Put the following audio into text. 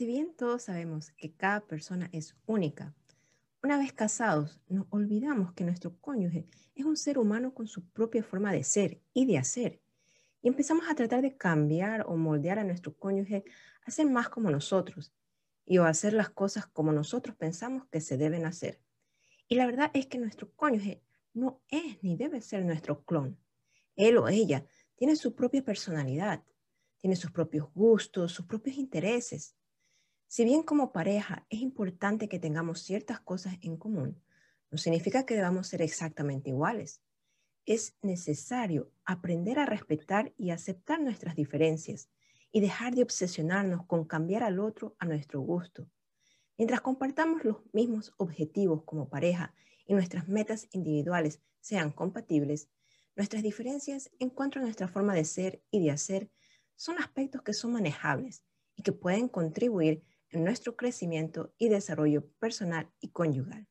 Si bien todos sabemos que cada persona es única, una vez casados nos olvidamos que nuestro cónyuge es un ser humano con su propia forma de ser y de hacer. Y empezamos a tratar de cambiar o moldear a nuestro cónyuge a ser más como nosotros y o hacer las cosas como nosotros pensamos que se deben hacer. Y la verdad es que nuestro cónyuge no es ni debe ser nuestro clon. Él o ella tiene su propia personalidad, tiene sus propios gustos, sus propios intereses. Si bien como pareja es importante que tengamos ciertas cosas en común, no significa que debamos ser exactamente iguales. Es necesario aprender a respetar y aceptar nuestras diferencias y dejar de obsesionarnos con cambiar al otro a nuestro gusto. Mientras compartamos los mismos objetivos como pareja y nuestras metas individuales sean compatibles, nuestras diferencias en cuanto a nuestra forma de ser y de hacer son aspectos que son manejables y que pueden contribuir en nuestro crecimiento y desarrollo personal y conyugal.